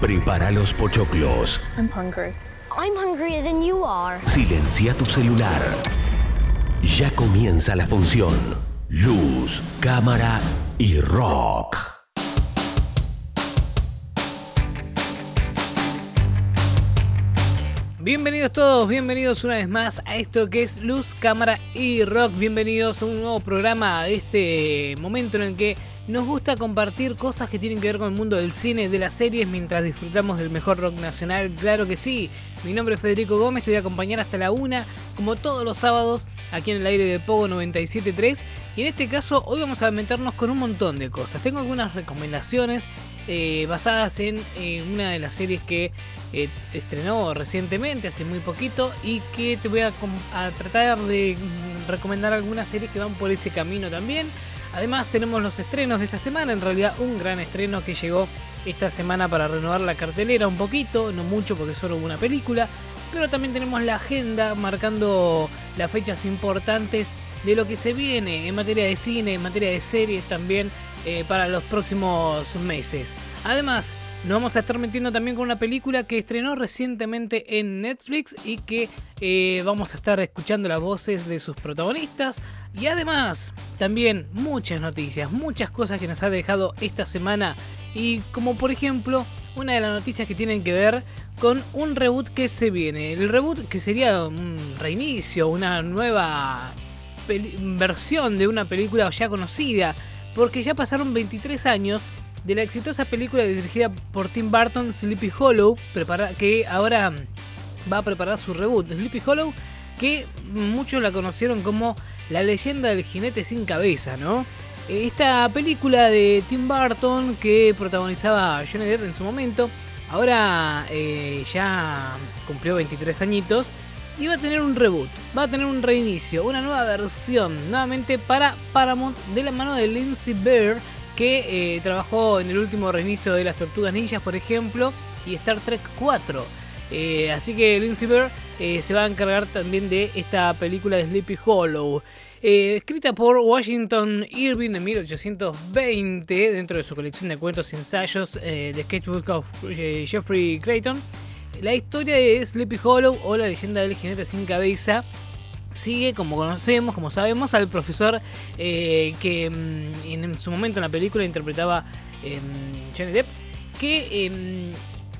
Prepara los pochoclos. I'm hungry. I'm hungrier than you are. Silencia tu celular. Ya comienza la función. Luz, cámara y rock. Bienvenidos todos, bienvenidos una vez más a esto que es Luz, Cámara y Rock. Bienvenidos a un nuevo programa de este momento en el que nos gusta compartir cosas que tienen que ver con el mundo del cine, de las series, mientras disfrutamos del mejor rock nacional. Claro que sí. Mi nombre es Federico Gómez, te voy a acompañar hasta la una, como todos los sábados, aquí en el aire de Pogo 97.3. Y en este caso, hoy vamos a meternos con un montón de cosas. Tengo algunas recomendaciones eh, basadas en eh, una de las series que eh, estrenó recientemente, hace muy poquito, y que te voy a, a tratar de mm, recomendar algunas series que van por ese camino también. Además tenemos los estrenos de esta semana, en realidad un gran estreno que llegó esta semana para renovar la cartelera un poquito, no mucho porque solo hubo una película, pero también tenemos la agenda marcando las fechas importantes de lo que se viene en materia de cine, en materia de series también eh, para los próximos meses. Además, nos vamos a estar metiendo también con una película que estrenó recientemente en Netflix y que eh, vamos a estar escuchando las voces de sus protagonistas. Y además, también muchas noticias, muchas cosas que nos ha dejado esta semana. Y como por ejemplo, una de las noticias que tienen que ver con un reboot que se viene. El reboot que sería un reinicio, una nueva versión de una película ya conocida. Porque ya pasaron 23 años de la exitosa película dirigida por Tim Burton, Sleepy Hollow, que ahora va a preparar su reboot. Sleepy Hollow, que muchos la conocieron como la leyenda del jinete sin cabeza, ¿no? Esta película de Tim Burton que protagonizaba Johnny Depp en su momento, ahora eh, ya cumplió 23 añitos y va a tener un reboot, va a tener un reinicio, una nueva versión, nuevamente para Paramount de la mano de Lindsay Bear que eh, trabajó en el último reinicio de las Tortugas Ninjas, por ejemplo, y Star Trek 4. Eh, así que Lindsay Bear eh, se va a encargar también de esta película de Sleepy Hollow. escrita por Washington Irving en 1820 dentro de su colección de cuentos y ensayos de Sketchbook of Jeffrey Creighton. La historia de Sleepy Hollow o la leyenda del jinete sin cabeza sigue, como conocemos, como sabemos, al profesor eh, que mm, en su momento en la película interpretaba eh, Johnny Depp, que em,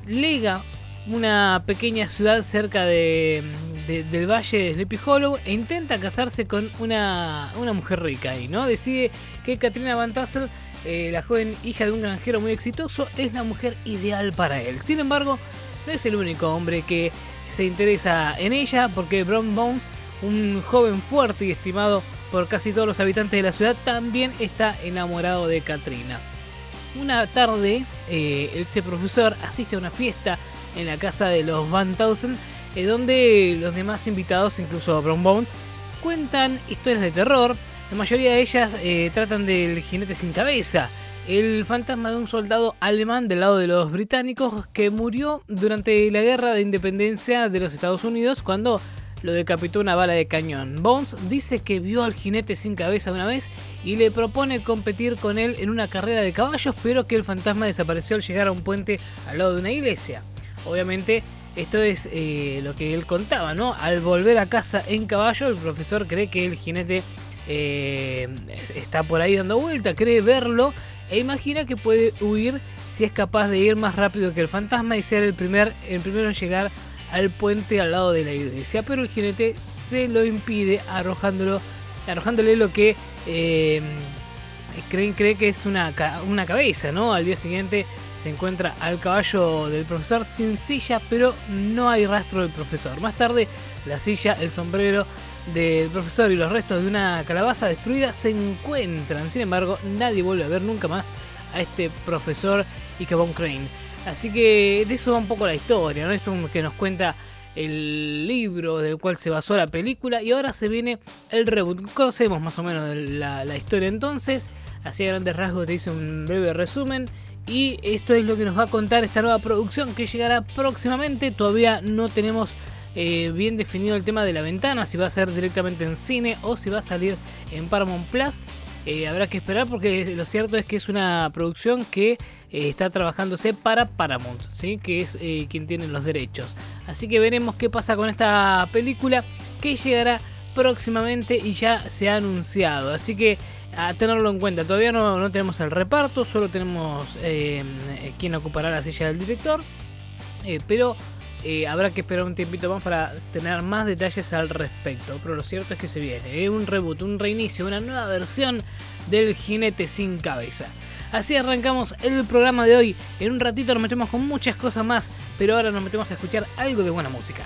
lega una pequeña ciudad cerca de, del valle de Sleepy Hollow e intenta casarse con una, una mujer rica y ¿no? Decide que Katrina Van Tassel, eh, la joven hija de un granjero muy exitoso, es la mujer ideal para él. Sin embargo, no es el único hombre que se interesa en ella porque Brown Bones un joven fuerte y estimado por casi todos los habitantes de la ciudad, también está enamorado de Katrina. Una tarde, eh, este profesor asiste a una fiesta en la casa de los Van Tausen, eh, donde los demás invitados, incluso Brown Bones, cuentan historias de terror. La mayoría de ellas eh, tratan del jinete sin cabeza, el fantasma de un soldado alemán del lado de los británicos que murió durante la guerra de independencia de los Estados Unidos cuando lo decapitó una bala de cañón. Bones dice que vio al jinete sin cabeza una vez y le propone competir con él en una carrera de caballos, pero que el fantasma desapareció al llegar a un puente al lado de una iglesia. Obviamente, esto es eh, lo que él contaba, ¿no? Al volver a casa en caballo, el profesor cree que el jinete eh, está por ahí dando vuelta, cree verlo e imagina que puede huir si es capaz de ir más rápido que el fantasma y ser el, primer, el primero en llegar al puente al lado de la iglesia, pero el jinete se lo impide arrojándolo, arrojándole lo que eh, creen, cree que es una, una cabeza, ¿no? Al día siguiente se encuentra al caballo del profesor sin silla, pero no hay rastro del profesor. Más tarde, la silla, el sombrero del profesor y los restos de una calabaza destruida se encuentran. Sin embargo, nadie vuelve a ver nunca más a este profesor Ichabod Crane. Así que de eso va un poco la historia, ¿no? Esto que nos cuenta el libro del cual se basó la película y ahora se viene el reboot. Conocemos más o menos la, historia entonces, así a grandes rasgos te hice un breve resumen y esto es lo que nos va a contar esta nueva producción que llegará próximamente. Todavía no tenemos eh, bien definido el tema de la ventana, si va a ser directamente en cine o si va a salir en Paramount Plus. Eh, habrá que esperar porque lo cierto es que es una producción que eh, está trabajándose para Paramount, ¿sí? que es eh, quien tiene los derechos. Así que veremos qué pasa con esta película que llegará próximamente y ya se ha anunciado. Así que a tenerlo en cuenta. Todavía no, tenemos el reparto, solo tenemos quien ocupará la silla del director. pero habrá que esperar un tiempito más para tener más detalles al respecto. Pero lo cierto es que se viene un reboot, un reinicio, una nueva versión del jinete sin cabeza. Así arrancamos el programa de hoy. En un ratito nos metemos con muchas cosas más, pero ahora nos metemos a escuchar algo de buena música.